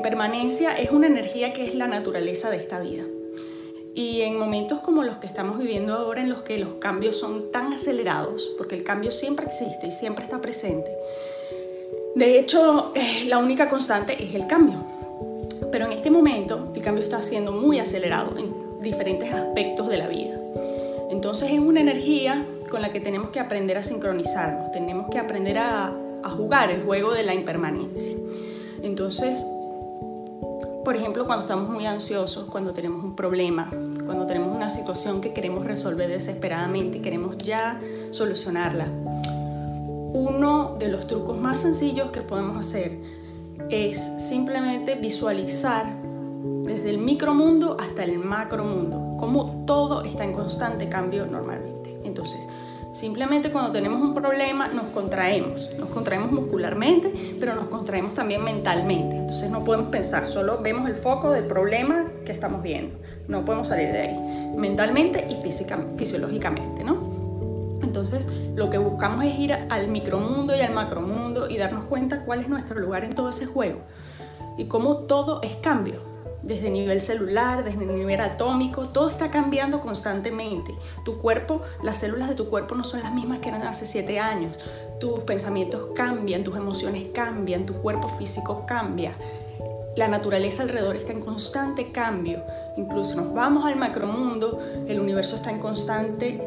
impermanencia es una energía que es la naturaleza de esta vida. Y en momentos como los que estamos viviendo ahora, en los que los cambios son tan acelerados, porque el cambio siempre existe y siempre está presente, de hecho, eh, la única constante es el cambio. Pero en este momento, el cambio está siendo muy acelerado en diferentes aspectos de la vida. Entonces es una energía con la que tenemos que aprender a sincronizarnos, tenemos que aprender a jugar el juego de la impermanencia. Entonces, por ejemplo, cuando estamos muy ansiosos, cuando tenemos un problema, cuando tenemos una situación que queremos resolver desesperadamente y queremos ya solucionarla, uno de los trucos más sencillos que podemos hacer es simplemente visualizar desde el micromundo hasta el macromundo, como todo está en constante cambio normalmente. Entonces, Simplemente cuando tenemos un problema nos contraemos, nos contraemos muscularmente, pero nos contraemos también mentalmente. Entonces no podemos pensar, solo vemos el foco del problema que estamos viendo. No podemos salir de ahí, mentalmente y fisiológicamente, ¿no? Entonces lo que buscamos es ir al micromundo y al macromundo y darnos cuenta cuál es nuestro lugar en todo ese juego y cómo todo es cambio desde nivel celular, desde nivel atómico, todo está cambiando constantemente. Tu cuerpo, las células de tu cuerpo no son las mismas que eran hace siete años. Tus pensamientos cambian, tus emociones cambian, tu cuerpo físico cambia. La naturaleza alrededor está en constante cambio. Incluso nos vamos al macromundo, el universo está en constante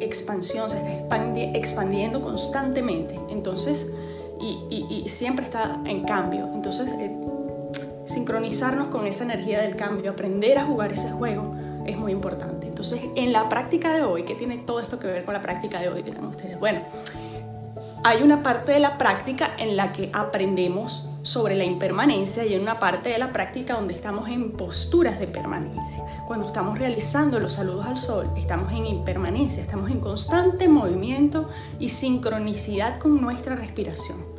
expansión, se está expandiendo constantemente. Entonces, y, y siempre está en cambio. Entonces, sincronizarnos con esa energía del cambio, aprender a jugar ese juego es muy importante. Entonces, en la práctica de hoy, ¿qué tiene todo esto que ver con la práctica de hoy? Dirán ustedes. Bueno, hay una parte de la práctica en la que aprendemos sobre la impermanencia y hay una parte de la práctica donde estamos en posturas de permanencia. Cuando estamos realizando los saludos al sol, estamos en impermanencia, estamos en constante movimiento y sincronicidad con nuestra respiración.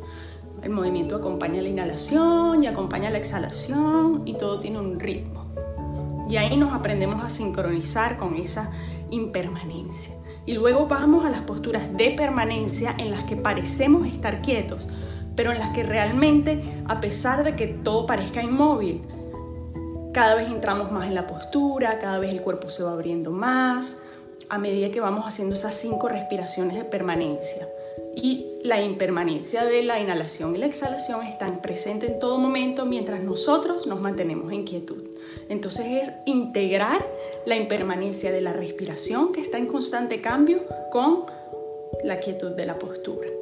El movimiento acompaña la inhalación y acompaña la exhalación y todo tiene un ritmo. Y ahí nos aprendemos a sincronizar con esa impermanencia. Y luego vamos a las posturas de permanencia en las que parecemos estar quietos, pero en las que realmente, a pesar de que todo parezca inmóvil, cada vez entramos más en la postura, cada vez el cuerpo se va abriendo más, a medida que vamos haciendo esas cinco respiraciones de permanencia y la impermanencia de la inhalación y la exhalación están presentes en todo momento mientras nosotros nos mantenemos en quietud. Entonces es integrar la impermanencia de la respiración que está en constante cambio con la quietud de la postura.